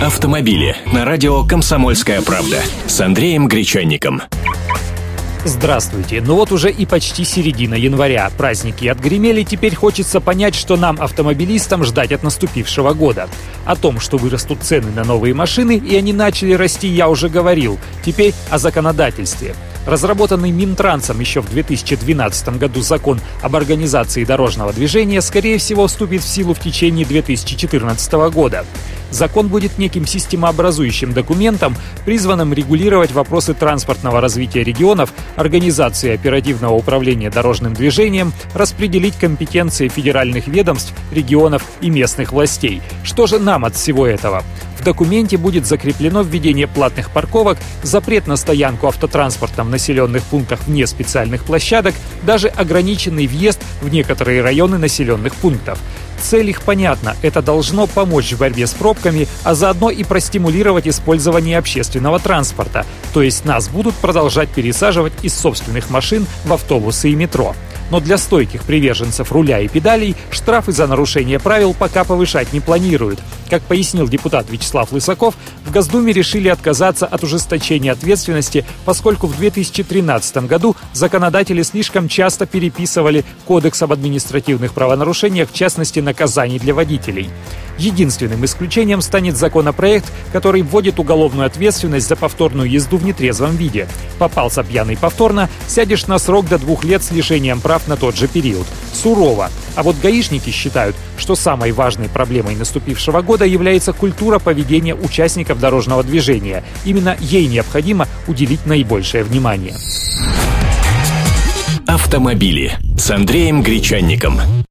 Автомобили на радио «Комсомольская правда» с Андреем Гречанником. Здравствуйте. Ну вот уже и почти середина января. Праздники отгремели, теперь хочется понять, что нам, автомобилистам, ждать от наступившего года. О том, что вырастут цены на новые машины, и они начали расти, я уже говорил. Теперь о законодательстве. Разработанный Минтрансом еще в 2012 году закон об организации дорожного движения, скорее всего, вступит в силу в течение 2014 года. Закон будет неким системообразующим документом, призванным регулировать вопросы транспортного развития регионов, организации оперативного управления дорожным движением, распределить компетенции федеральных ведомств, регионов и местных властей. Что же нам от всего этого? В документе будет закреплено введение платных парковок, запрет на стоянку автотранспорта в населенных пунктах вне специальных площадок, даже ограниченный въезд в некоторые районы населенных пунктов. Цель их понятна – это должно помочь в борьбе с пробками, а заодно и простимулировать использование общественного транспорта, то есть нас будут продолжать пересаживать из собственных машин в автобусы и метро. Но для стойких приверженцев руля и педалей штрафы за нарушение правил пока повышать не планируют. Как пояснил депутат Вячеслав Лысаков, в Госдуме решили отказаться от ужесточения ответственности, поскольку в 2013 году законодатели слишком часто переписывали Кодекс об административных правонарушениях, в частности наказаний для водителей. Единственным исключением станет законопроект, который вводит уголовную ответственность за повторную езду в нетрезвом виде. Попался пьяный повторно, сядешь на срок до двух лет с лишением прав на тот же период. Сурово. А вот гаишники считают, что самой важной проблемой наступившего года является культура поведения участников дорожного движения. Именно ей необходимо уделить наибольшее внимание. Автомобили с Андреем Гречанником.